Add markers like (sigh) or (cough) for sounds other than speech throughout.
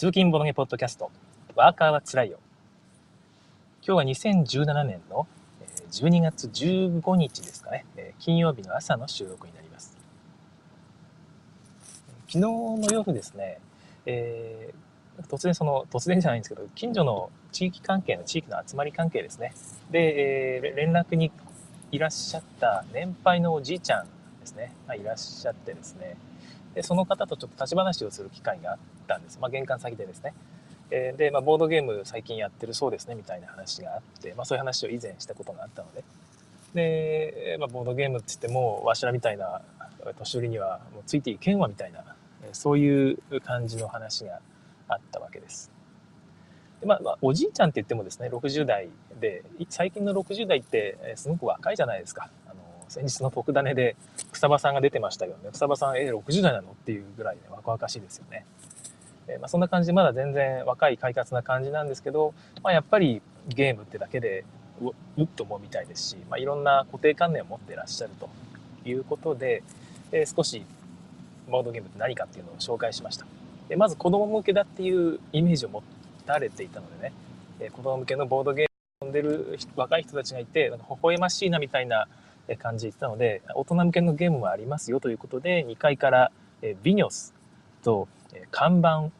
通勤ボドゲポッドキャスト、ワーカーはつらいよ。今日は2017年の12月15日ですかね、金曜日の朝の収録になります。昨日の夜ですね、えー、突然その、突然じゃないんですけど、近所の地域関係の地域の集まり関係ですね。で、えー、連絡にいらっしゃった年配のおじいちゃんですね、がいらっしゃってですね、でその方とちょっと立ち話をする機会があったんです。まあ、玄関先でですね。えー、で、まあ、ボードゲーム最近やってるそうですね、みたいな話があって、まあ、そういう話を以前したことがあったので、で、まあ、ボードゲームって言っても、わしらみたいな年寄りにはもうついていけんわみたいな、そういう感じの話があったわけです。でまあ、まあ、おじいちゃんって言ってもですね、60代で、最近の60代ってすごく若いじゃないですか。先日の特ダネで草場さんが出てましたけどね、草場さん、えー、60代なの？っていうぐらいね、若々しいですよね。えー、まあ、そんな感じで、まだ全然若い快活な感じなんですけど、まあ、やっぱりゲームってだけでううっと思うみたいですし、まあ、いろんな固定観念を持ってらっしゃるということで、えー、少しボードゲームって何かっていうのを紹介しました。でまず子供向けだっていうイメージを持たれていたのでね、えー、子供向けのボードゲームを遊んでる若い人たちがいて、なんか微笑ましいなみたいな感じてたので、大人向けのゲームもありますよということで、2階からビニョスと看板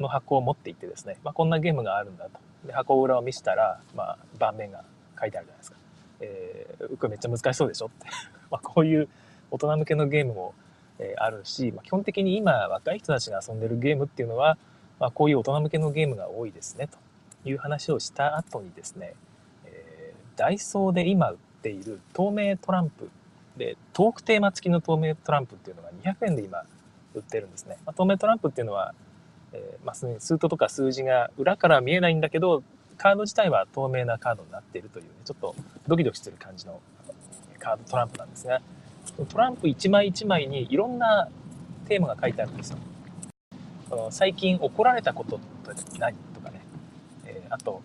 の箱を持っていってですね、まあ、こんなゲームがあるんだと。で箱裏を見せたら、まあ、盤面が書いてあるじゃないですか。えー、これめっちゃ難しそうでしょって。(laughs) まあこういう大人向けのゲームも、えあるし、まあ、基本的に今若い人たちが遊んでるゲームっていうのは、まあ、こういう大人向けのゲームが多いですねという話をした後にですね、えー、ダイソーで今売ている透明トランプでトークテーマ付きの透明トランプっていうのが200円で今売ってるんですね、まあ、透明トランプっていうのは、えー、まあ、数トとか数字が裏から見えないんだけどカード自体は透明なカードになっているという、ね、ちょっとドキドキする感じのカードトランプなんですがトランプ1枚1枚にいろんなテーマが書いてあるんですよ。最近怒られたことって何とかね、えー、あと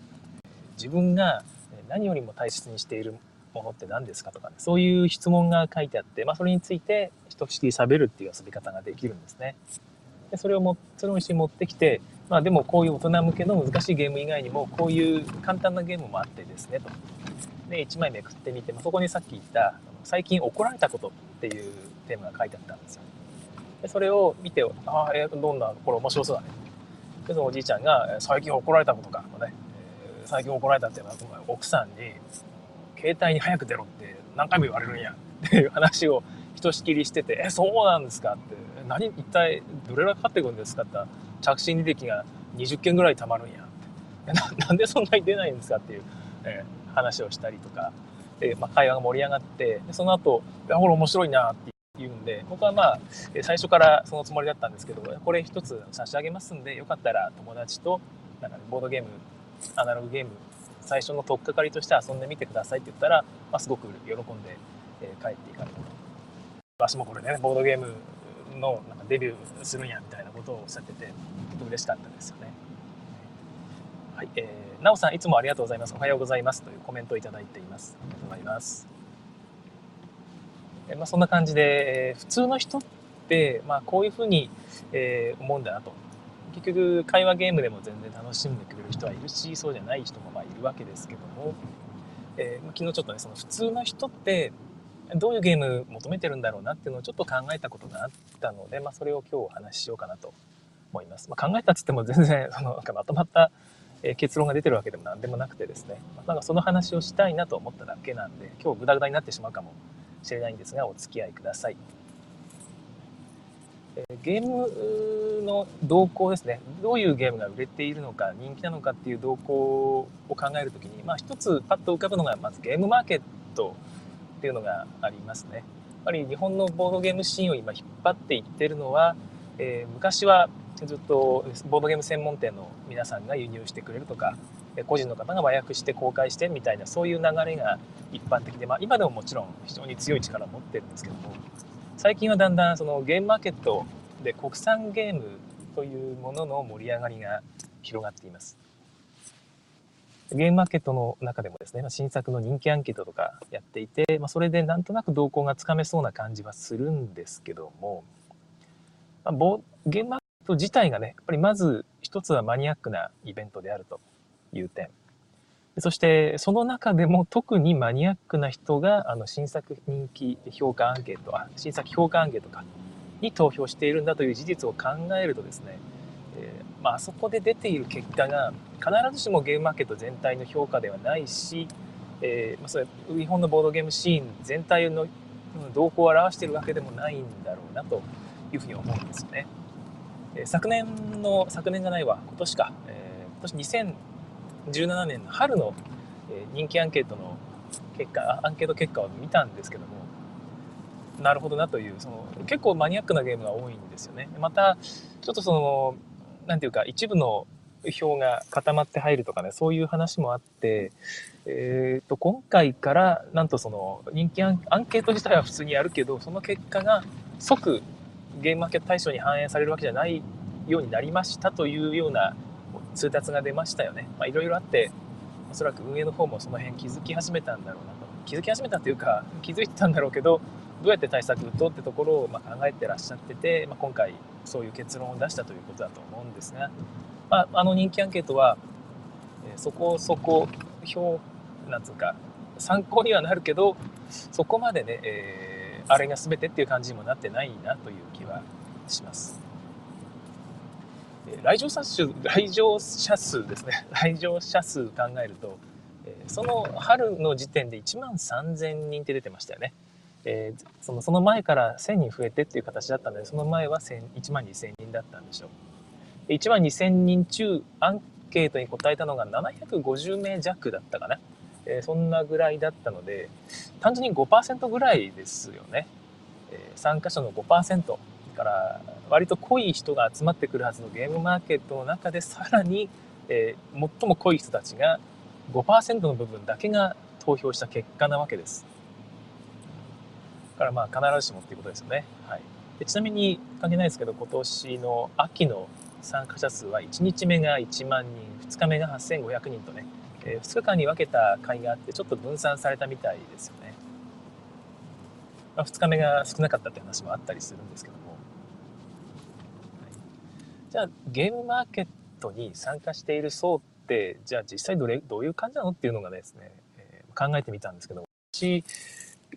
自分が何よりも大切にしているものって何ですかとかね、そういう質問が書いてあって、まあ、それについて一口喋るっていう遊び方ができるんですね。でそれをも、それを一緒に持ってきて、まあでもこういう大人向けの難しいゲーム以外にも、こういう簡単なゲームもあってですね、と。で、1枚めくってみて、まあ、そこにさっき言った、最近怒られたことっていうテーマが書いてあったんですよ。でそれを見て、ああ、えー、どんな、これ面白そうだね。で、そのおじいちゃんが、最近怒られたことか、とね、最近怒られたっていうのは、奥さんに、携帯に早く出ろって何回も言われるんや。っていう話をひとしきりしてて、え、そうなんですかって、何、一体どれぐらいかかってくるんですかって。着信履歴が20件ぐらいたまるんやって。な。(laughs) なんでそんなに出ないんですかっていう、えー、話をしたりとか、で、まあ、会話が盛り上がって、でその後、いや、これ面白いなって言うんで、僕はまあ、最初からそのつもりだったんですけど、これ一つ差し上げますんで、よかったら友達と、なんか、ね、ボードゲーム、アナログゲーム最初の取っかかりとして遊んでみてくださいって言ったら、まあ、すごく喜んで、えー、帰っていかれると。わしもこれね、ボードゲームのなんかデビューするんやみたいなことをおっしゃってて、とても嬉しかったですよね。はい、えー、なおさんいつもありがとうございます。おはようございますというコメントをいただいています。ありがとうございます。えー、まあ、そんな感じで、えー、普通の人って、まあ、こういうふうに、えー、思うんだなと。結局会話ゲームでも全然楽しんでくれる人はいるしそうじゃない人もまあいるわけですけども、えー、昨日ちょっとねその普通の人ってどういうゲーム求めてるんだろうなっていうのをちょっと考えたことがあったので、まあ、それを今日お話ししようかなと思います。まあ、考えたっつっても全然 (laughs) そのなんかまとまった結論が出てるわけでも何でもなくてですね、なんかその話をしたいなと思っただけなんで今日グダグダになってしまうかもしれないんですがお付き合いください。ゲームの動向ですね。どういうゲームが売れているのか人気なのかっていう動向を考える時に、まあ、一つパッと浮かぶのがまずゲームマーケットっていうのがありますね。やっぱり日本のボードゲームシーンを今引っ張っていってるのは、えー、昔はずっとボードゲーム専門店の皆さんが輸入してくれるとか個人の方が和訳して公開してみたいなそういう流れが一般的で、まあ、今でももちろん非常に強い力を持ってるんですけども最近はだんだんそのゲームマーケットで国産ゲームというものの盛り上がりが広がっています。ゲームマーケットの中でもですね、新作の人気アンケートとかやっていて、まあ、それでなんとなく動向がつかめそうな感じはするんですけども、まあ、ゲームマーケット自体がね、やっぱりまず一つはマニアックなイベントであるという点。そしてその中でも特にマニアックな人があの新作人気評価アンケートあ新作評価アンケートかに投票しているんだという事実を考えるとですね、えー、まあそこで出ている結果が必ずしもゲームマーケット全体の評価ではないし、えーまあ、それ日本のボードゲームシーン全体の動向を表しているわけでもないんだろうなというふうに思うんですよね。えー、昨年の昨年がないわ今年か、えー、今年17年の春の人気アンケートの結果アンケート結果を見たんですけどもなるほどなというその結構マニアックなゲームが多いんですよね。またちょっとその何ていうか一部の票が固まって入るとかねそういう話もあって、えーと、今回からなんとその人気アンケート自体は普通にやるけどその結果が即ゲームマーケット対象に反映されるわけじゃないようになりましたというような通達が出ましたよね。まいろいろあって、おそらく運営の方もその辺気づき始めたんだろうなと。気づき始めたというか、気づいてたんだろうけど、どうやって対策打とってところをま考えてらっしゃってて、まあ、今回そういう結論を出したということだと思うんですが、まあ、あの人気アンケートは、えそこそこ表なんつうか参考にはなるけどそこまでね、えー、あれが全てっていう感じにもなってないなという気はします。来場者数、来場者数ですね。(laughs) 来場者数考えると、その春の時点で1万3000人って出てましたよね。えー、そのその前から1000人増えてっていう形だったので、その前は1万2000人だったんでしょう。1万2000人中、アンケートに答えたのが750名弱だったかな。えー、そんなぐらいだったので、単純に5%ぐらいですよね。えー、参加者の5%。から割と濃い人が集まってくるはずのゲームマーケットの中でさらに、えー、最も濃い人たちが5%の部分だけが投票した結果なわけです。だからまあ必ずしもっていうことですよね。はい、でちなみに関係ないですけど今年の秋の参加者数は1日目が1万人2日目が8500人とね、えー、2日間に分けた会があってちょっと分散されたみたいですよね。まあ、2日目が少なかったって話もあったりするんですけどもじゃあゲームマーケットに参加している層ってじゃあ実際どれどういう感じなのっていうのがですね、えー、考えてみたんですけど私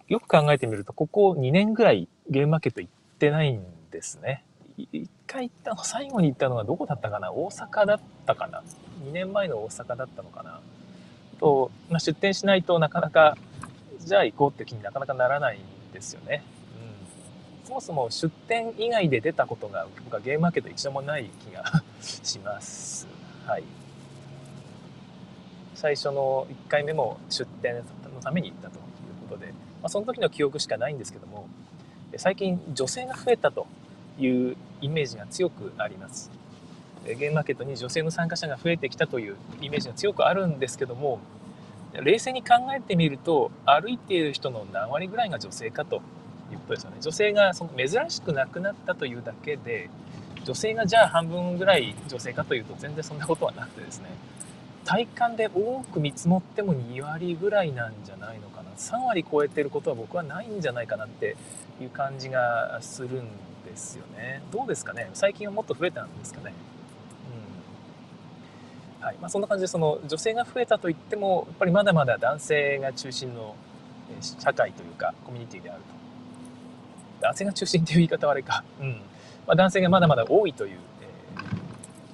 よく考えてみるとここ2年ぐらいゲームマーケット行ってないんですね。一回行ったの最後に行ったのはどこだったかな？大阪だったかな？2年前の大阪だったのかな？と、まあ、出店しないとなかなかじゃあ行こうって気になかなかならないんですよね。そもそも出店以外で出たことが僕はゲームマーケット一度もない気が (laughs) します。はい。最初の1回目も出店のために行ったということで、まあ、その時の記憶しかないんですけども、最近女性が増えたというイメージが強くあります。ゲームマーケットに女性の参加者が増えてきたというイメージが強くあるんですけども冷静に考えてみると歩いている人の何割ぐらいが女性かということですよね。女性がその珍しくなくなったというだけで女性がじゃあ半分ぐらい女性かというと全然そんなことはなくてですね体感で多く見積もっても2割ぐらいなんじゃないのかな。3割超えてることは僕はないんじゃないかなっていう感じがするんですよね。どうですかね？最近はもっと増えたんですかね？はい。まあ、そんな感じでその女性が増えたといってもやっぱりまだまだ男性が中心の社会というかコミュニティであると。男性が中心という言い方はあれか、うん。まあ、男性がまだまだ多いという、え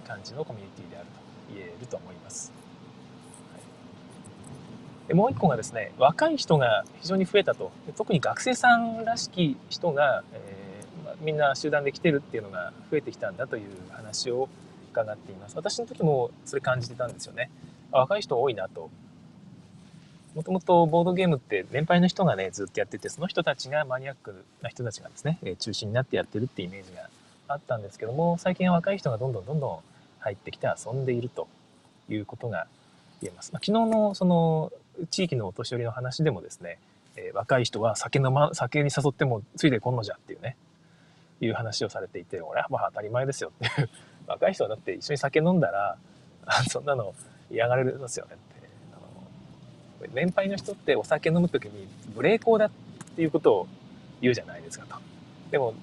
ー、感じのコミュニティであると言えると思います。でもう一個がですね若い人が非常に増えたと。特に学生さんらしき人が、えーまあ、みんな集団で来てるっていうのが増えてきたんだという話を伺っています。私の時もそれ感じてたんですよね。若い人多いなともともとボードゲームって年配の人がね、ずっとやってて、その人たちがマニアックな人たちがですね、え中心になってやってるってイメージがあったんですけども、最近は若い人がどんどんどんどん入ってきて遊んでいるということが言えます。まあ、昨日のその地域のお年寄りの話でもですね、えー、若い人は酒飲ま、酒に誘ってもついてこんのじゃっていうね、いう話をされていて、俺はまあ当たり前ですよっていう。若い人はだって一緒に酒飲んだら、(laughs) そんなの嫌がれるんですよね年配の人ってお酒飲む時に無礼講だっていうことを言うじゃないですかと。でも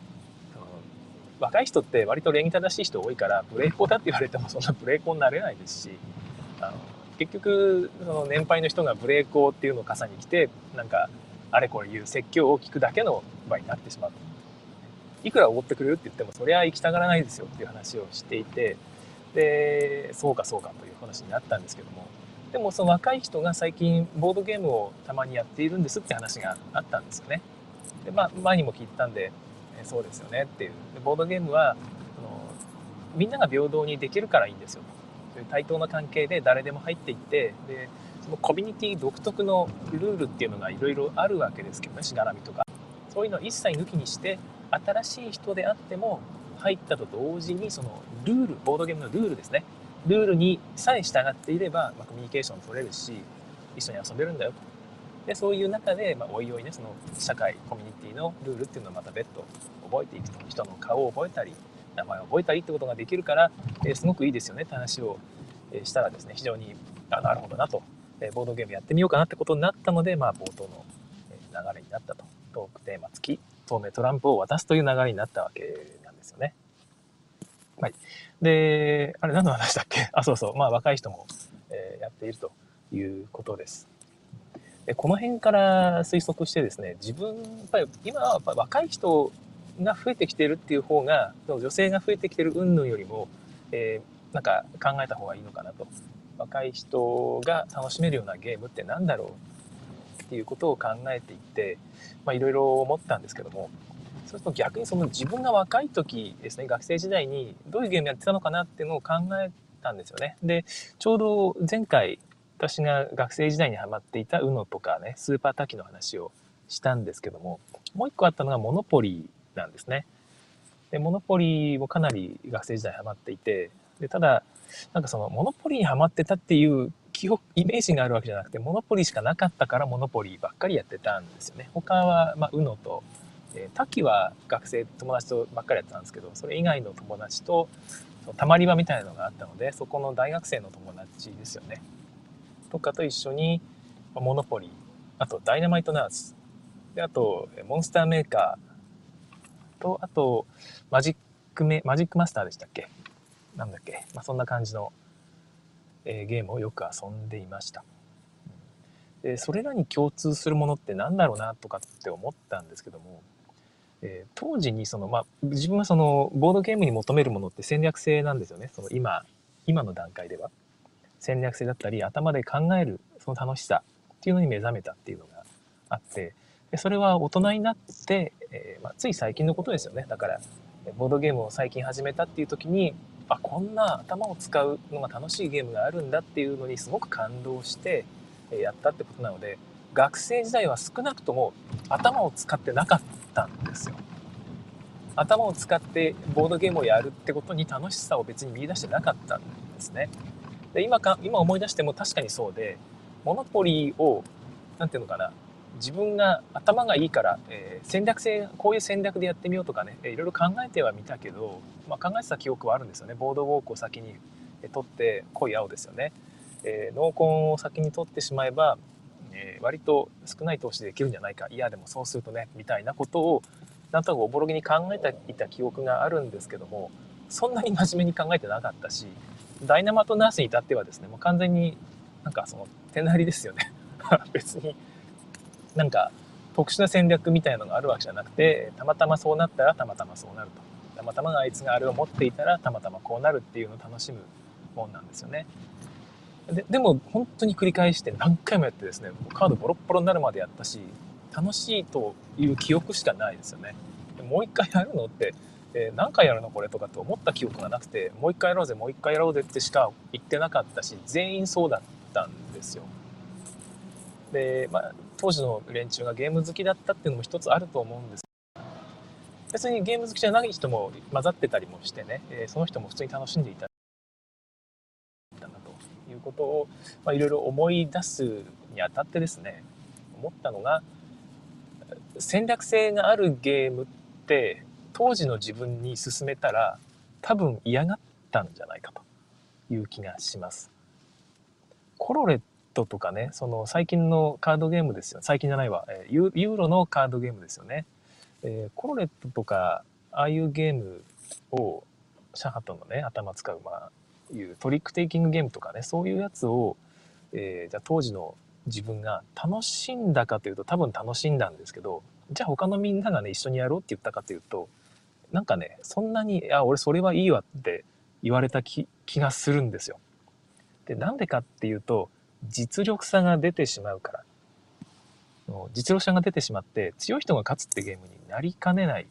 若い人って割と礼儀正しい人多いからブレイコーだって言われてもそんなブレイコーになれないですしあの結局その年配の人がブレイコーっていうのを傘に来てなんかあれこれ言う説教を聞くだけの場合になってしまういくらおごってくれるって言ってもそりゃ行きたがらないですよっていう話をしていてでそうかそうかという話になったんですけどもでもその若い人が最近ボードゲームをたまにやっているんですって話があったんですよね。でまあ前にも聞いたんでえそうですよねっていう。でボードゲームはそのみんなが平等にできるからいいんですよ。という対等な関係で誰でも入っていってでそのコミュニティ独特のルールっていうのがいろいろあるわけですけどねしがらみとか。そういうのを一切抜きにして新しい人であっても入ったと同時にそのルールボードゲームのルールですね。ルールにさえ従っていれば、まあ、コミュニケーション取れるし一緒に遊べるんだよと。でそういう中で、まあ、おいおいねその社会コミュニティのルールっていうのをまた別途覚えていくと。人の顔を覚えたり名前を覚えたりってことができるから、えー、すごくいいですよね。って話をしたらですね非常にあなるほどなと、えー、ボードゲームやってみようかなってことになったので、まあ、冒頭の流れになったと。トークテーマ付き透明トランプを渡すという流れになったわけなんですよね。はい。で、あれ何の話だっけ？(laughs) あ、そうそう。まあ若い人も、えー、やっているということです。でこの辺から推測してですね、自分、やっぱり今はやっぱ若い人が増えてきてるっていう方が、女性が増えてきてる云々よりも、えー、なんか考えた方がいいのかなと。若い人が楽しめるようなゲームって何だろうっていうことを考えていって、まあいろいろ思ったんですけども、そうすると逆にその自分が若い時ですね、学生時代にどういうゲームやってたのかなっていうのを考えたんですよね。で、ちょうど前回私が学生時代にハマっていた UNO とかね、スーパータキの話をしたんですけども、もう一個あったのがモノポリーなんですね。で、モノポリーもかなり学生時代ハマっていて、で、ただ、なんかそのモノポリーにハマってたっていう記憶、イメージがあるわけじゃなくて、モノポリーしかなかったからモノポリーばっかりやってたんですよね。他は、まあ、UNO とえー、滝は学生友達とばっかりやってたんですけどそれ以外の友達とたまり場みたいなのがあったのでそこの大学生の友達ですよね。とかと一緒にモノポリーあとダイナマイトナース。であとモンスターメーカーとあとマジックメマジックマスターでしたっけ？なんだっけ、まあ、そんな感じの、えー、ゲームをよく遊んでいました。でそれらに共通するものって何だろうなとかって思ったんですけどもえー、当時にその、まあ、自分はそのボードゲームに求めるものって戦略性なんですよね。その今今の段階では。戦略性だったり頭で考えるその楽しさっていうのに目覚めたっていうのがあってでそれは大人になって、えー、まあ、つい最近のことですよね。だからボードゲームを最近始めたっていう時にあこんな頭を使うのが楽しいゲームがあるんだっていうのにすごく感動してやったってことなので学生時代は少なくとも頭を使ってなかったんですよ。頭を使ってボードゲームをやるってことに楽しさを別に見出してなかったんですね。で今か今思い出しても確かにそうでモノポリーを何て言うのかな自分が頭がいいから、えー、戦略性こういう戦略でやってみようとかね、えー、いろいろ考えてはみたけど、まあ、考えてた記憶はあるんですよねボードウォークを先に取って濃い青ですよね、えー、濃紺を先に取ってしまえばえー、割と少ない投資でできるんじゃないか。いやでもそうするとねみたいなことをなんとなくおぼろげに考えていた記憶があるんですけどもそんなに真面目に考えてなかったしダイナマトナースに至ってはですねもう完全になんかその手なりですよね。(laughs) 別になんか特殊な戦略みたいなのがあるわけじゃなくてたまたまそうなったらたまたまそうなると。たまたまあいつがあれを持っていたらたまたまこうなるっていうのを楽しむもんなんですよね。ででも本当に繰り返して何回もやってですねカードボロッボロになるまでやったし楽しいという記憶しかないですよね。もう一回やるのって、えー、何回やるのこれとかって思った記憶がなくてもう一回やろうぜもう一回やろうぜってしか言ってなかったし全員そうだったんですよ。で、まあ、当時の連中がゲーム好きだったっていうのも一つあると思うんです。別にゲーム好きじゃない人も混ざってたりもしてね、えー、その人も普通に楽しんでいたことを、まあ、いろいろ思い出すにあたってですね思ったのが戦略性があるゲームって当時の自分に勧めたら多分嫌がったんじゃないかという気がします。コロレットとかねその最近のカードゲームですよ最近じゃないわユーロのカードゲームですよね。えー、コロレットとかああいうゲームをシャハトのね頭使うまあいうトリックテイキングゲームとかねそういうやつを、えー、じゃあ当時の自分が楽しんだかというと多分楽しんだんですけどじゃあ他のみんながね一緒にやろうって言ったかというとなんかねそんなに「あ俺それはいいわ」って言われた気気がするんですよ。でなんでかっていうと実力差が出てしまうから実力差が出てしまって強い人が勝つってゲームになりかねない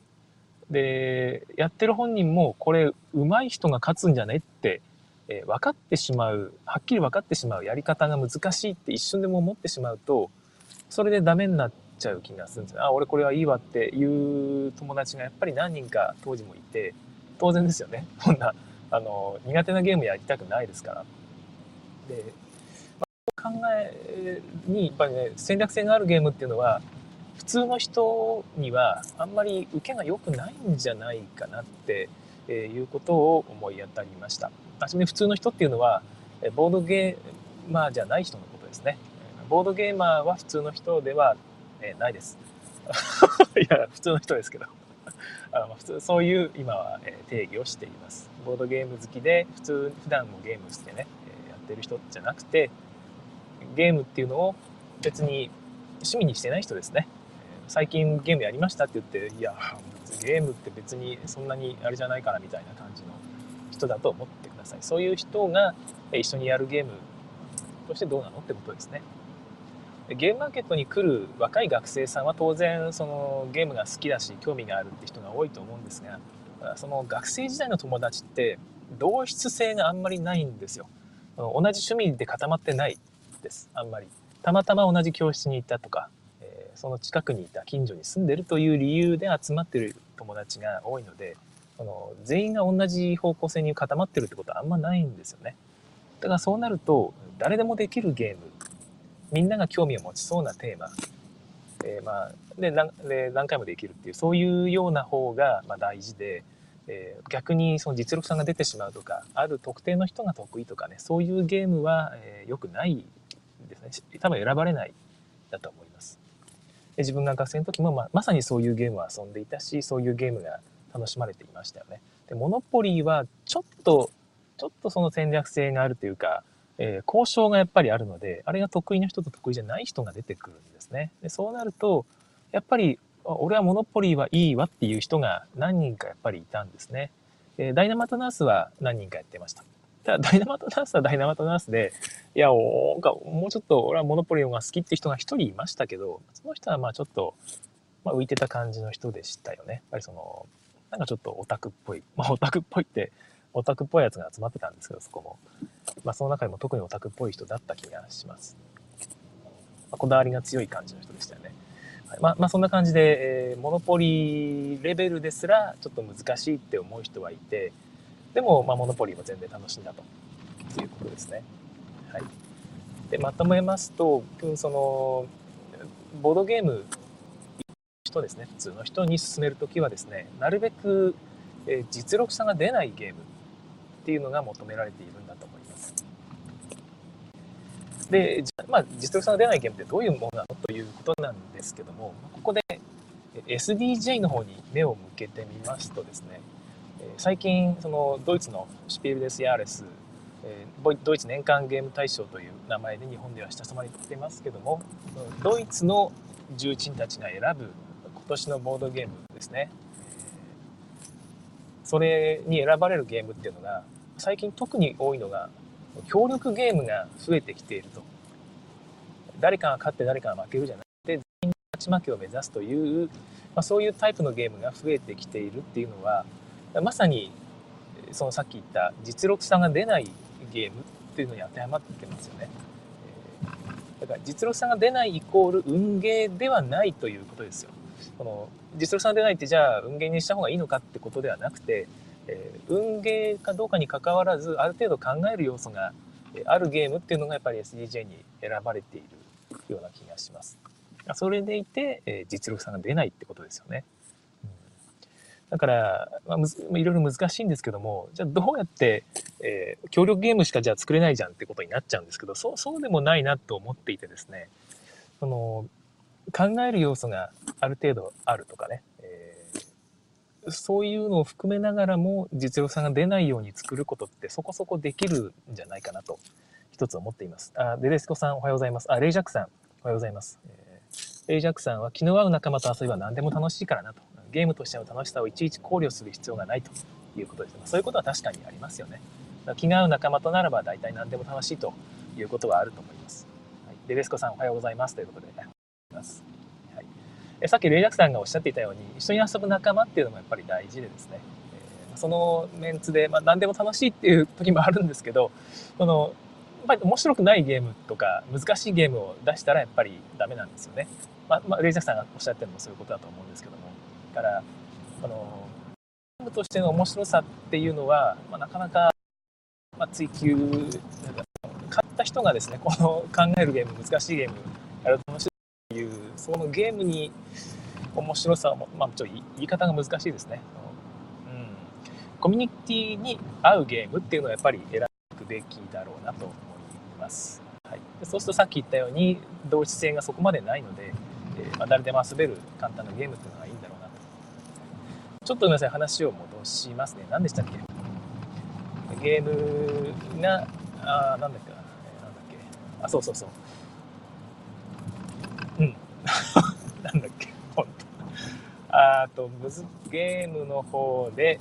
でやってる本人もこれ上手い人が勝つんじゃねって、えー、分かってしまうはっきり分かってしまうやり方が難しいって一瞬でも思ってしまうとそれでダメになっちゃう気がするんですよ。あ俺これはいいわっていう友達がやっぱり何人か当時もいて当然ですよね。(laughs) こんなあの苦手なゲームやりたくないですから。で、まあ、考えにやっぱりね戦略性があるゲームっていうのは普通の人にはあんまり受けが良くないんじゃないかなっていうことを思い当たりました。初め普通の人っていうのはボードゲーマーじゃない人のことですね。ボードゲーマーは普通の人ではないです。(laughs) いや普通の人ですけど (laughs) あの普通そういう今は定義をしています。ボードゲーム好きで普通普段もゲームしてねやってる人じゃなくてゲームっていうのを別に趣味にしてない人ですね。最近ゲームやりましたって言っていやゲームって別にそんなにあれじゃないからみたいな感じの人だと思ってさい。そういう人が一緒にやるゲームとしてどうなのってことですね。ゲームマーケットに来る若い学生さんは当然そのゲームが好きだし興味があるって人が多いと思うんですがその学生時代の友達って同質性があんまりないんですよ。同じ趣味で固まってないです。あんまり。たまたま同じ教室に行ったとかその近くにいた近所に住んでるという理由で集まってる友達が多いのでその全員が同じ方向性に固まってるってことはあんまないんですよね。だからそうなると誰でもできるゲームみんなが興味を持ちそうなテーマ、えー、まあで何で何回もできるっていうそういうような方がま大事で、えー、逆にその実力差が出てしまうとかある特定の人が得意とかねそういうゲームは、えー、よくないですね多分選ばれないだと思います。自分が学生の時も、ま、まさにそういうゲームを遊んでいたしそういうゲームが楽しまれていましたよね。でモノポリーはちょっとちょっとその戦略性があるというか、えー、交渉がやっぱりあるのであれが得意な人と得意じゃない人が出てくるんですね。でそうなるとやっぱり俺はモノポリーはいいわっていう人が何人かやっぱりいたんですね。えー、ダイナマトナースは何人かやってました。ただダイナマトナースはダイナマトナースで、いや、おもうちょっと俺はモノポリオが好きって人が一人いましたけど、その人はまあちょっと、まあ、浮いてた感じの人でしたよね。やっぱりその、なんかちょっとオタクっぽい。(laughs) まあオタクっぽいって、オタクっぽいやつが集まってたんですけど、そこも。まあその中でも特にオタクっぽい人だった気がします。まあ、こだわりが強い感じの人でしたよね。はい、まあ、まあそんな感じで、えー、モノポリレベルですらちょっと難しいって思う人はいて、でも、まあ、モノポリーも全然楽しんだということですね。はい、でまとめますとそのボードゲーム人ですね普通の人に進める時はですねなるべく、え実力差が出ないゲームっていうのが求められているんだと思います。で、まあ、実力差が出ないゲームってどういうものなのということなんですけどもここで SDJ の方に目を向けてみますとですね最近そのドイツのシピールデス・ヤーレスドイツ年間ゲーム大賞という名前で日本では親しまれていますけどもドイツの重鎮たちが選ぶ年のボードゲームですねそれに選ばれるゲームっていうのが最近特に多いのが協力ゲームが増えてきていると誰かが勝って誰かが負けるじゃなくて全員勝ち負けを目指すという、まあ、そういうタイプのゲームが増えてきているっていうのはまさにそのさっき言った実力差が出ないゲームっていうのに当てはまってますよね。だから実力差が出ないイコール運ゲーではないということですよ。この実力差が出ないってじゃあ運ゲーにした方がいいのかってことではなくて、えー、運ゲーかどうかにかかわらずある程度考える要素があるゲームっていうのがやっぱり SDJ に選ばれているような気がします。それでいて、えー、実力差が出ないってことですよね。だから、まあ、いろいろ難しいんですけども、じゃあどうやって、えー、協力ゲームしかじゃあ作れないじゃんってことになっちゃうんですけど、そう、そうでもないなと思っていてですね、その、考える要素がある程度あるとかね、えそういうのを含めながらも実力差が出ないように作ることってそこそこできるんじゃないかなと一つ思っています。あ、デレスコさんおはようございます。あ、レイジャックさんおはようございます。えー、レイジャックさんは気の合う仲間と遊びは何でも楽しいからなと。ゲームとしての楽しさをいちいち考慮する必要がないということです。そういうことは確かにありますよね。気が合う仲間とならば大体何でも楽しいということはあると思います。はい、デレスコさんおはようございますということで、ます。はい、さっきレイジャクさんがおっしゃっていたように一緒に遊ぶ仲間っていうのもやっぱり大事でですね、えー、そのメンツで、まあ、何でも楽しいっていう時もあるんですけどこのやっぱり面白くないゲームとか難しいゲームを出したらやっぱりダメなんですよね。まあ、まあ、レイジャクさんがおっしゃってるのもそういうことだと思うんですけども。だからこのゲームとしての面白さっていうのは、まあ、なかなか、まあ、追求買った人がですねこの考えるゲーム難しいゲームやると面白いそのゲームに面白さを、まあ、ちょっと言い方が難しいですね、うん、コミュニティに合うゲームっていうのはやっぱり選ぶべきだろうなと思います、はい、そうするとさっき言ったように同質性がそこまでないので、えー、まあ、誰でも遊べる簡単なゲームっていうのがいいんだろうなと。ちょっとごめんなさい話を戻しますね。何でしたっけ？ゲームがあなんだっけなんだっけ。あ、そうそうそう。なんだっけ、本当。あと、むず、ゲームの方で、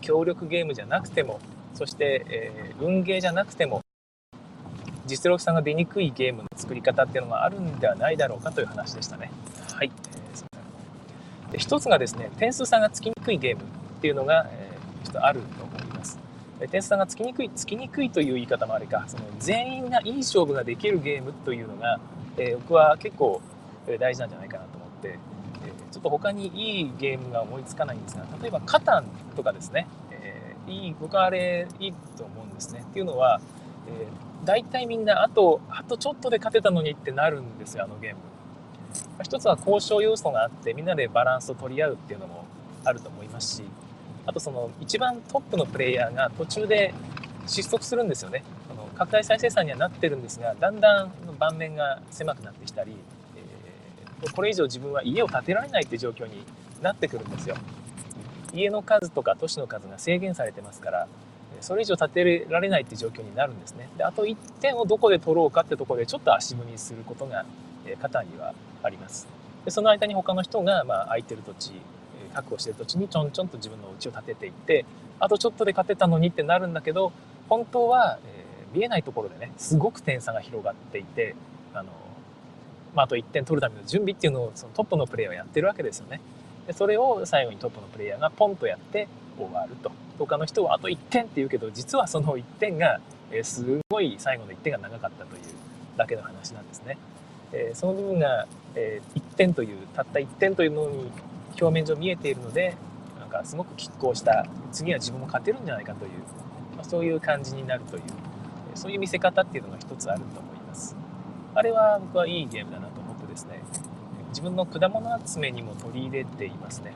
協力ゲームじゃなくても、そして、えー、運ゲーじゃなくても、実力差が出にくいゲームの作り方っていうのがあるんではないだろうかという話でしたね。はい。えー、で一つがですね、点数差がつきにくいゲームっていうのが、えー、ちょっとあると思います。点数差がつきにくい、つきにくいという言い方もあるか、その全員がいい勝負ができるゲームというのが、えー、僕は結構え大事なんじゃないかなと思って、え、ちょっと他にいいゲームが思いつかないんですが、例えばカタンとかですね、えー、いい、僕はあれいいと思うんですね。っていうのは、え、大体みんなあと、あとちょっとで勝てたのにってなるんですよ、あのゲーム。一つは交渉要素があって、みんなでバランスを取り合うっていうのもあると思いますし、あとその一番トップのプレイヤーが途中で失速するんですよね。拡大再生産にはなってるんですが、だんだん盤面が狭くなってきたり、えー、これ以上自分は家を建てられないって状況になってくるんですよ。家の数とか都市の数が制限されてますから、それ以上建てられないって状況になるんですね。であと1点をどこで取ろうかってところでちょっと足踏みすることが、えー、肩にはあります。でその間に他の人が、まあ、空いてる土地確保してる土地にちょんちょんと自分の家を建てていってあとちょっとで勝てたのにってなるんだけど本当は、えー、見えないところでねすごく点差が広がっていてあの、まあ、あと1点取るための準備っていうのをそのトップのプレイヤーはやってるわけですよね。でそれを最後にトップのプレイヤーがポンとやって終わると他の人はあと1点って言うけど実はその1点が、え、すごい最後の1点が長かったというだけの話なんですね。え、その部分が、え、1点というたった1点というものに表面上見えているのでなんかすごく拮抗した次は自分も勝てるんじゃないかという、まあ、そういう感じになるというそういう見せ方っていうのが一つあると思います。あれは僕はいいゲームだなと思ってですね。自分の果物集めにも取り入れていますね、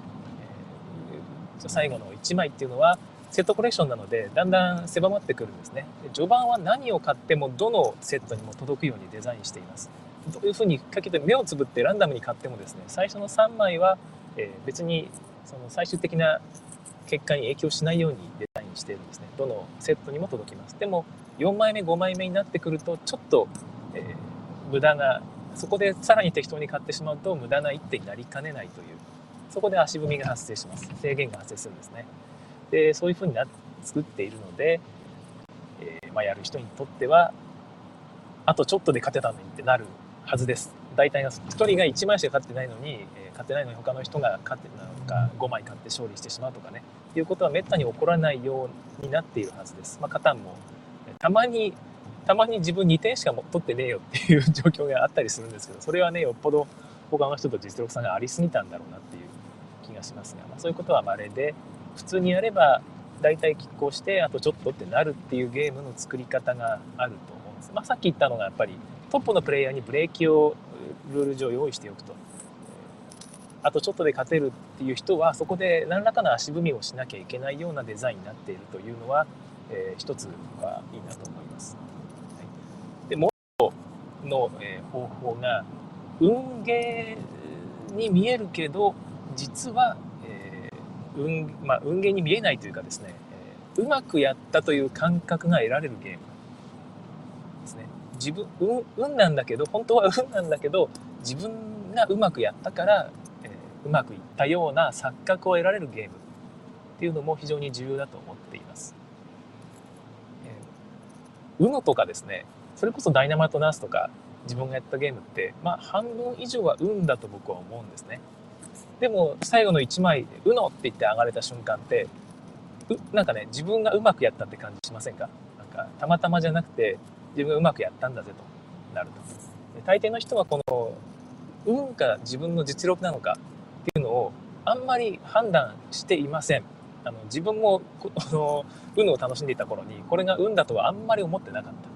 えー、最後の1枚っていうのはセットコレクションなのでだんだん狭まってくるんですね。序盤は何を買ってもどのセットにも届くようにデザインしています。どういうふうにかけて目をつぶってランダムに買ってもですね最初の3枚はえ、別にその最終的な結果に影響しないようにデザインしているんですね。どのセットにも届きます。でも4枚目5枚目になってくるとちょっと、えー、無駄なそこでさらに適当に買ってしまうと無駄な一手になりかねないというそこで足踏みが発生します。制限が発生するんですね。でそういうふうにな作っているので、えー、まあ、やる人にとってはあとちょっとで勝てたのにってなるはずです。大体が1人が1枚しか勝ってないのに、え勝てないのに他の人が勝ってなんか5枚勝って勝利してしまうとかね。いうことはめったに起こらないようになっているはずです。まあ、カタンもたまにたまに自分2点しか取ってねえよっていう状況があったりするんですけどそれはねよっぽど他の人と実力差がありすぎたんだろうなっていう気がしますが、まあ、そういうことは稀で普通にやれば大体拮抗してあとちょっとってなるっていうゲームの作り方があると思うんです。まあ、さっき言ったのがやっぱりトップのプレイヤーにブレーキをルール上用意しておくとあとちょっとで勝てるっていう人はそこで何らかの足踏みをしなきゃいけないようなデザインになっているというのは、えー、一つはいいなと思います。はい、でもう一つの、えー、方法が運ゲーに見えるけど実は、え運,、まあ、運ゲーに見えないというかですね、えー、うまくやったという感覚が得られるゲームですね自分運運なんだけど本当は運なんだけど自分がうまくやったから、えー、うまくいったような錯覚を得られるゲームっていうのも非常に重要だと思っています。えー、UNO とかですねそれこそダイナマイトナースとか自分がやったゲームって、まあ、半分以上は運だと僕は思うんですね。でも最後の1枚で「うの」って言って上がれた瞬間ってなんかね自分がうまくやったって感じしませんか？なんかたまたまじゃなくて自分がうまくやったんだぜとなると。大抵の人はこの運か自分の実力なのかっていうのをあんまり判断していません。あの自分もこの運を楽しんでいた頃にこれが運だとはあんまり思ってなかった。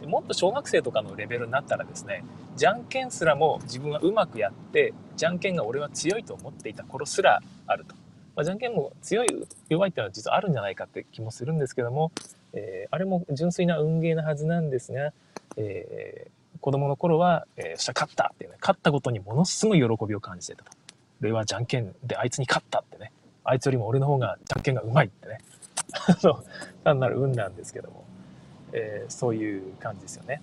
でもっと小学生とかのレベルになったらですねじゃんけんすらも自分はうまくやってじゃんけんが俺は強いと思っていた頃すらあると、まあ、じゃんけんも強い弱いっていうのは実はあるんじゃないかって気もするんですけども、えー、あれも純粋な運ゲーなはずなんですが、えー、子供の頃は「えー、勝った!」っていうね勝ったことにものすごい喜びを感じてたと。俺はじゃんけんであいつに勝ったってあいつよりも俺の方がじゃんけんがうまいってね (laughs) 単なる運なんですけどもえー、そういう感じですよね。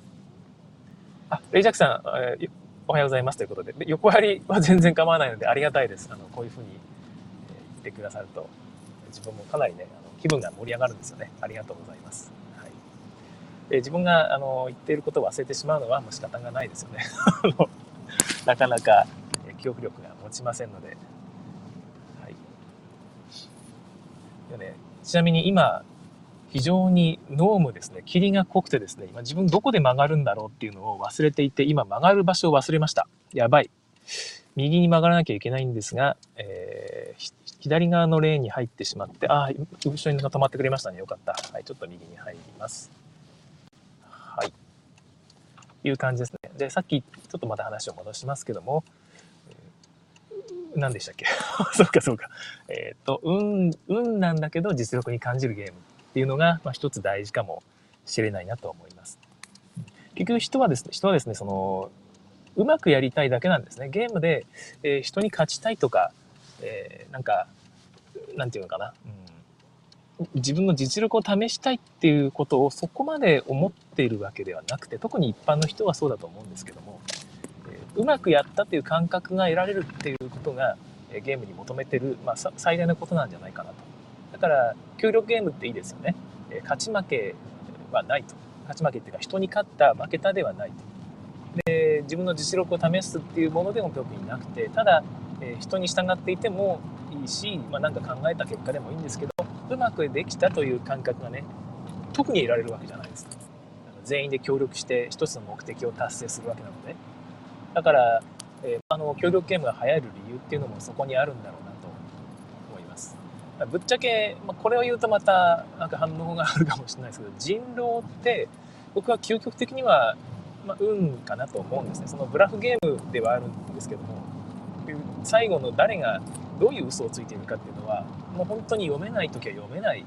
あ、レイジャックさん、えー、おはようございますということで、で横張りは全然構わないのでありがたいです。あの、こういうふうに、え言ってくださると、自分もかなりね、あの気分が盛り上がるんですよね。ありがとうございます。はい。で自分が、あの、言っていることを忘れてしまうのはもう仕方がないですよね。(laughs) なかなか、え記憶力が持ちませんので。はい。でね、ちなみに今、非常にノームですね、霧が濃くてですね、今自分どこで曲がるんだろうっていうのを忘れていて、今曲がる場所を忘れました。やばい。右に曲がらなきゃいけないんですが、えー、左側のレーンに入ってしまって、ああ、後ろに止まってくれましたね。よかった。はい、ちょっと右に入ります。はい。いう感じですね。で、さっきちょっとまた話を戻しますけども、何でしたっけ？(laughs) そうかそうか。えっ、ー、と、運、運なんだけど実力に感じるゲームっていうのが、まあ、一つ大事かもしれないなと思います。結局人はですね、人はですね、その、うまくやりたいだけなんですね。ゲームで、えー、人に勝ちたいとか、えー、なんか、なんていうのかな、うん、自分の実力を試したいっていうことをそこまで思っているわけではなくて、特に一般の人はそうだと思うんですけども、うまくやったっていう感覚が得られるっていうことが、ゲームに求めてる、まあ、最大のことなんじゃないかなと。だから協力ゲームっていいですよね、勝ち負けはないと。勝ち負けっていうか人に勝った負けたではないと。で自分の実力を試すっていうものでも特になくてただ、え人に従っていてもいいし、まあ、か考えた結果でもいいんですけどうまくできたという感覚がね特に得られるわけじゃないです。か全員で協力して一つの目的を達成するわけなので。だから、えー、あの協力ゲームが流行る理由っていうのもそこにあるんだろうなと思います。ぶっちゃけ、まあ、これを言うとまたなんか反応があるかもしれないですけど人狼って僕は究極的には、まあ、運かなと思うんですね。そのブラフゲームではあるんですけども最後の誰がどういう嘘をついているかっていうのはもう本当に読めない時は読めない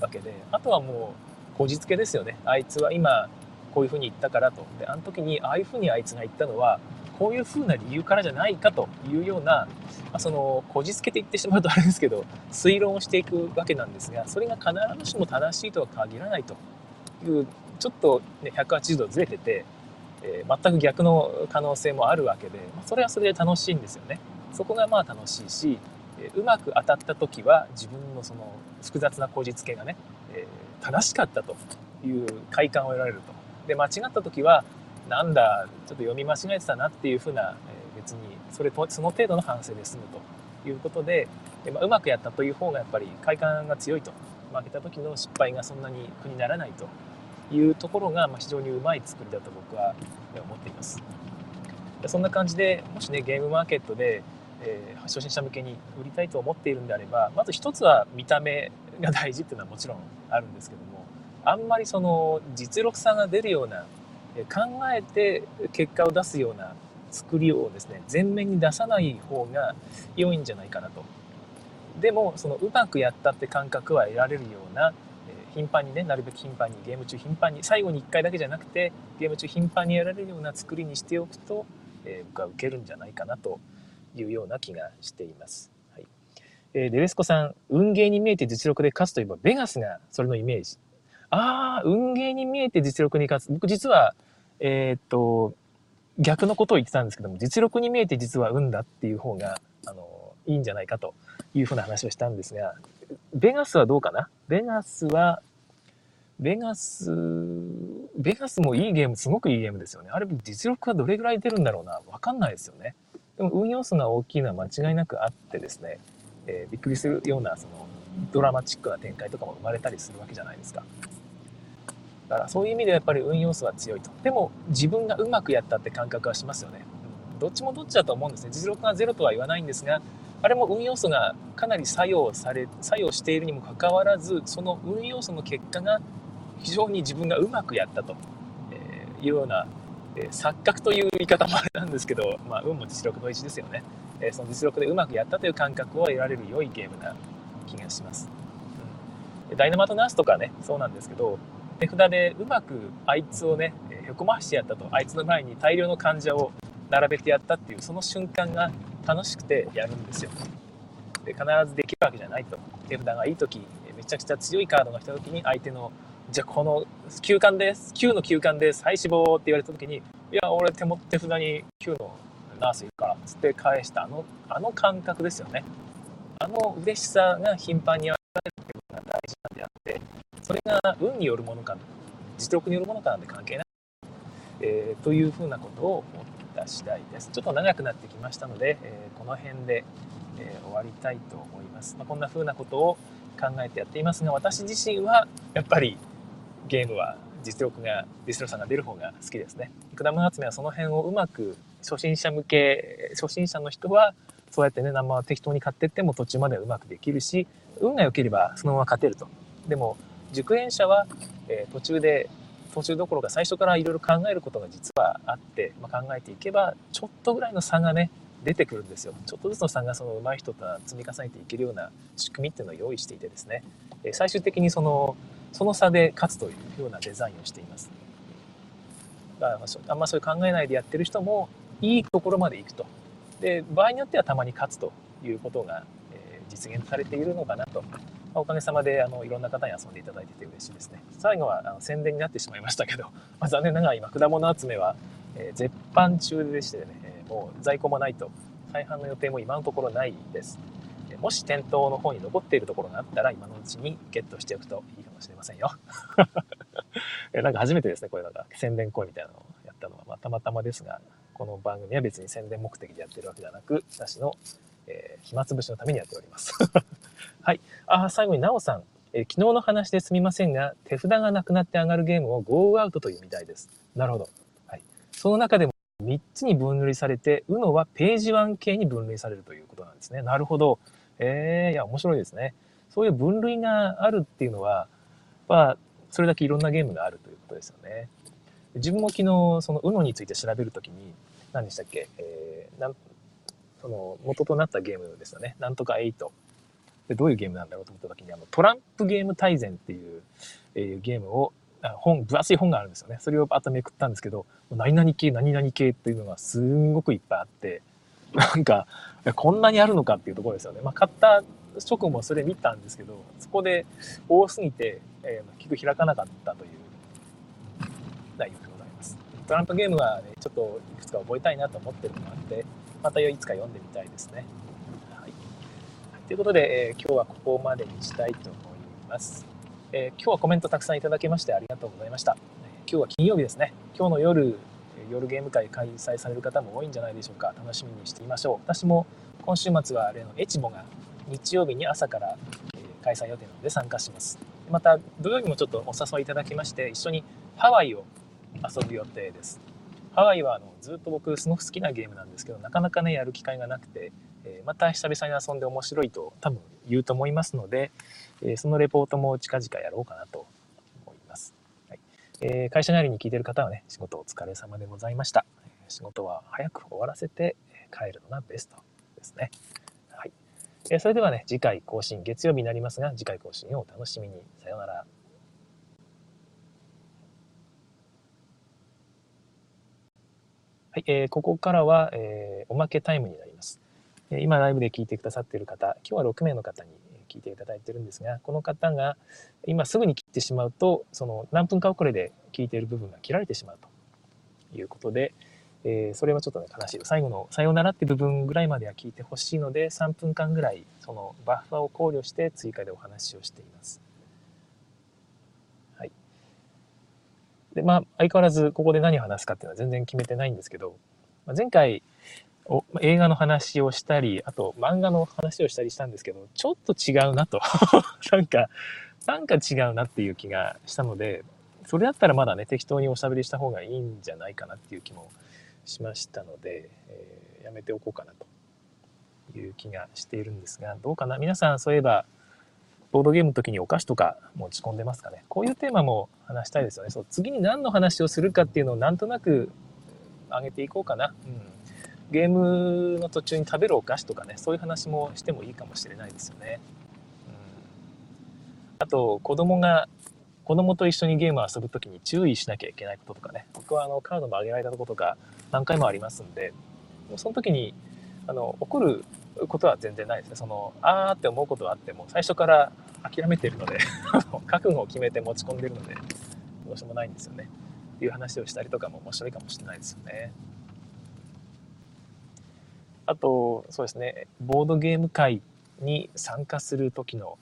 わけであとはもうこじつけですよね。あいつは今こういうふうに言ったからと。であの時にああいうふうにあいつが言ったのはこういうふうな理由からじゃないかというような、まあ、そのこじつけて言ってしまうとあれですけど推論をしていくわけなんですがそれが必ずしも正しいとは限らないというちょっと、ね、180度ずれてて、えー、全く逆の可能性もあるわけで、まあ、それはそれで楽しいんですよね。そこがまあ楽しいし、えー、うまく当たった時は自分のその複雑なこじつけがね、えー、正しかったという快感を得られると。で間違った時はなんだちょっと読み間違えてたなっていうふうな、え、別にそれとその程度の反省で済むということで、でまあ、うまくやったという方がやっぱり快感が強いと。負けた時の失敗がそんなに苦にならないというところが、まあ、非常にうまい作りだと僕は思っています。でそんな感じでもしねゲームマーケットで、えー、初心者向けに売りたいと思っているんであればまず一つは見た目が大事っていうのはもちろんあるんですけどもあんまりその実力差が出るような考えて結果を出すような作りをですね前面に出さない方が良いんじゃないかなとでもそのうまくやったって感覚は得られるような頻繁にねなるべく頻繁にゲーム中頻繁に最後に1回だけじゃなくてゲーム中頻繁にやられるような作りにしておくと、えー、僕は受けるんじゃないかなというような気がしています。はいえー、デレスコさん、運ゲーに見えて実力で勝つといえば、ベガスがそれのイメージ。ああ、運ゲーに見えて実力に勝つ。僕実は、えー、っと、逆のことを言ってたんですけども、実力に見えて実は運だっていう方が、あの、いいんじゃないかというふうな話をしたんですが、ベガスはどうかな？ベガスは、ベガス、ベガスもいいゲーム、すごくいいゲームですよね。あれ、実力はどれぐらい出るんだろうな？わかんないですよね。でも、運要素が大きいのは間違いなくあってですね、えー、びっくりするような、その、ドラマチックな展開とかも生まれたりするわけじゃないですか。だからそういう意味ではやっぱり運要素は強いと。でも自分がうまくやったって感覚はしますよね。どっちもどっちだと思うんですね。実力がゼロとは言わないんですが、あれも運要素がかなり作用され、作用しているにもかかわらず、その運要素の結果が非常に自分がうまくやったというような、錯覚という言い方もあれなんですけど、まあ、運も実力の一ですよね。その実力でうまくやったという感覚を得られる良いゲームな気がします。うん、ダイナマイトナースとかね、そうなんですけど、手札でうまくあいつをね、へこましてやったと、あいつの前に大量の患者を並べてやったっていう、その瞬間が楽しくてやるんですよ。で必ずできるわけじゃないと。手札がいい時、めちゃくちゃ強いカードが来た時に相手の、じゃあこの休館です、9の休館です、はい死亡って言われた時に、いや、俺手も手札に9のナースいるからつって返したあの、あの感覚ですよね。あの嬉しさが頻繁に現れるっていうのが大事なんであって、それが運によるものか、実力によるものかなんて関係ない、えー、というふうなことを思った次第です。ちょっと長くなってきましたので、えー、この辺で、えー、終わりたいと思います。まあ、こんなふうなことを考えてやっていますが、私自身はやっぱりゲームは実力が、実力差が出る方が好きですね。果物集めはその辺をうまく初心者向け、初心者の人はそうやってね、生適当に買ってっても途中まではうまくできるし、運が良ければそのまま勝てると。でも、熟練者は、えー、途中で途中どころか最初からいろいろ考えることが実はあって、まあ、考えていけばちょっとぐらいの差がね出てくるんですよ。ちょっとずつの差がその上手い人とは積み重ねていけるような仕組みっていうのを用意していてですね、えー、最終的にそのその差で勝つというようなデザインをしています。だあんまそういう考えないでやってる人もいいところまで行くと。で場合によってはたまに勝つということが、え、実現されているのかなと。おかげさまであのいろんな方に遊んでいただいてて嬉しいですね。最後はあの宣伝になってしまいましたけど、(laughs) まあ、残念ながら今果物集めは、えー、絶版中でしてね、えー、もう在庫もないと再販の予定も今のところないです。もし店頭の方に残っているところがあったら今のうちにゲットしておくといいかもしれませんよ。(laughs) なんか初めてですね、こういうのが宣伝行為みたいなのをやったのは、まあ、たまたまですが、この番組は別に宣伝目的でやってるわけではなく、私の、えー、暇つぶしのためにやっております。(laughs) はい。あ、最後になおさん。え、昨日の話ですみませんが、手札がなくなって上がるゲームをゴーアウトというみたいです。なるほど。はい。その中でも3つに分類されて、UNO はページ1系に分類されるということなんですね。なるほど。えー、いや、面白いですね。そういう分類があるっていうのは、まあ、それだけいろんなゲームがあるということですよね。自分も昨日、その UNO について調べるときに、何でしたっけ、えー、なんその元となったゲームですよね。なんとか8。でどういうゲームなんだろうと思った時に、あの、トランプゲーム大全っていう、えー、ゲームを、本、分厚い本があるんですよね。それをバッとめくったんですけど、何々系、何々系っていうのがすんごくいっぱいあって、(laughs) なんか、こんなにあるのかっていうところですよね。まあ、買った直後もそれ見たんですけど、そこで多すぎて、えー、結局開かなかったという内容でございます。トランプゲームはね、ちょっといくつか覚えたいなと思ってるのもあって、またいつか読んでみたいですね。ということで、え、今日はここまでにしたいと思います、え、今日はコメントたくさんいただきましてありがとうございました。今日は金曜日ですね。今日の夜、夜ゲーム会開催される方も多いんじゃないでしょうか。楽しみにしていましょう。私も今週末は例のエチボが日曜日に朝から開催予定なので参加します。また土曜日もちょっとお誘いいただきまして一緒にハワイを遊ぶ予定です。ハワイはあのずっと僕すごく好きなゲームなんですけどなかなかねやる機会がなくて、また久々に遊んで面白いと多分言うと思いますので、そのレポートも近々やろうかなと思います、はい、会社帰りに聞いてる方はね仕事お疲れ様でございました。仕事は早く終わらせて帰るのがベストですね。はい、それではね次回更新月曜日になりますが次回更新をお楽しみに。さようなら。はい、えー、ここからは、えー、おまけタイムになります。今ライブで聞いてくださっている方、今日は6名の方に聞いていただいてるんですが、この方が今すぐに切ってしまうと、その何分か遅れで聞いている部分が切られてしまうということで、えー、それはちょっとね、悲しい。最後の、さようならって部分ぐらいまでは聞いてほしいので、3分間ぐらい、そのバッファを考慮して追加でお話をしています。はい。で、まあ、相変わらずここで何を話すかっていうのは全然決めてないんですけど、まあ、前回、お映画の話をしたり、あと漫画の話をしたりしたんですけど、ちょっと違うなと。(laughs) なんか、なんか違うなっていう気がしたので、それだったらまだね、適当におしゃべりした方がいいんじゃないかなっていう気もしましたので、えー、やめておこうかなという気がしているんですが、どうかな？皆さんそういえば、ボードゲームの時にお菓子とか持ち込んでますかね？こういうテーマも話したいですよね。そう、次に何の話をするかっていうのをなんとなく上げていこうかな。うん。ゲームの途中に食べるお菓子とかね、そういう話もしてもいいかもしれないですよね。うん、あと、子供が子供と一緒にゲームを遊ぶ時に注意しなきゃいけないこととかね。僕はあのカードも上げられたことが何回もありますんでその時にあの怒ることは全然ないですね。そのあーって思うことはあっても最初から諦めてるので (laughs) 覚悟を決めて持ち込んでるのでどうしようもないんですよね。っていう話をしたりとかも面白いかもしれないですよね。あとそうですねボードゲーム会に参加する時の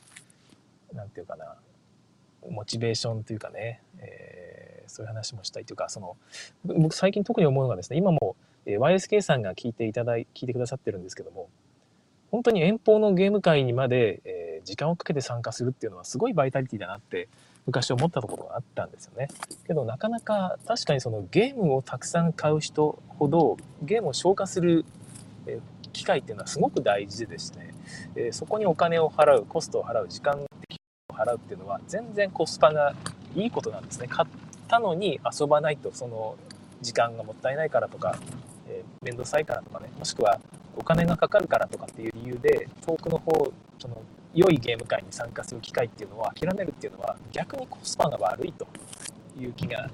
何て言うかなモチベーションというかね、えー、そういう話もしたいというかその僕最近特に思うのがですね今も、え、YSK さんが聞いていただい聞いてくださってるんですけども本当に遠方のゲーム会にまで、えー、時間をかけて参加するっていうのはすごいバイタリティだなって昔思ったところがあったんですよね。けどなかなか確かにそのゲームをたくさん買う人ほどゲームを消化する機会っていうのはすごく大事でですね、えそこにお金を払うコストを払う時間を払うっていうのは全然コスパがいいことなんですね。買ったのに遊ばないとその時間がもったいないからとか、えー、めんどくさいからとかね、もしくはお金がかかるからとかっていう理由で遠くの方、その良いゲーム会に参加する機会っていうのを諦めるっていうのは逆にコスパが悪いという気が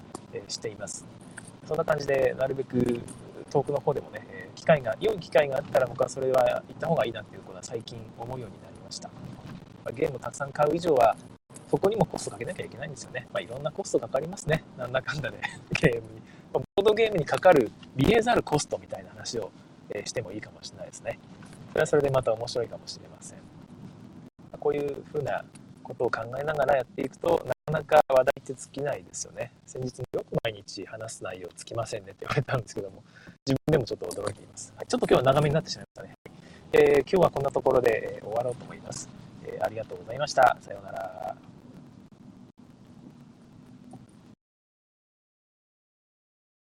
しています。そんな感じでなるべく遠くの方でもね、機会が、良い機会があったら僕はそれは行った方がいいなっていうことは最近思うようになりました。ゲームをたくさん買う以上は、そこにもコストかけなきゃいけないんですよね。まあ、いろんなコストかかりますね。なんだかんだで、(laughs) ゲームに。ボードゲームにかかる見えざるコストみたいな話を、えしてもいいかもしれないですね。それはそれでまた面白いかもしれません。こういうふうなことを考えながらやっていくと、なかなか話題って尽きないですよね。先日よく毎日話す内容尽きませんねって言われたんですけども、自分でもちょっと驚いています。はい、ちょっと今日は長めになってしまいましたね。えー、今日はこんなところで終わろうと思います。えー、ありがとうございました。さようなら。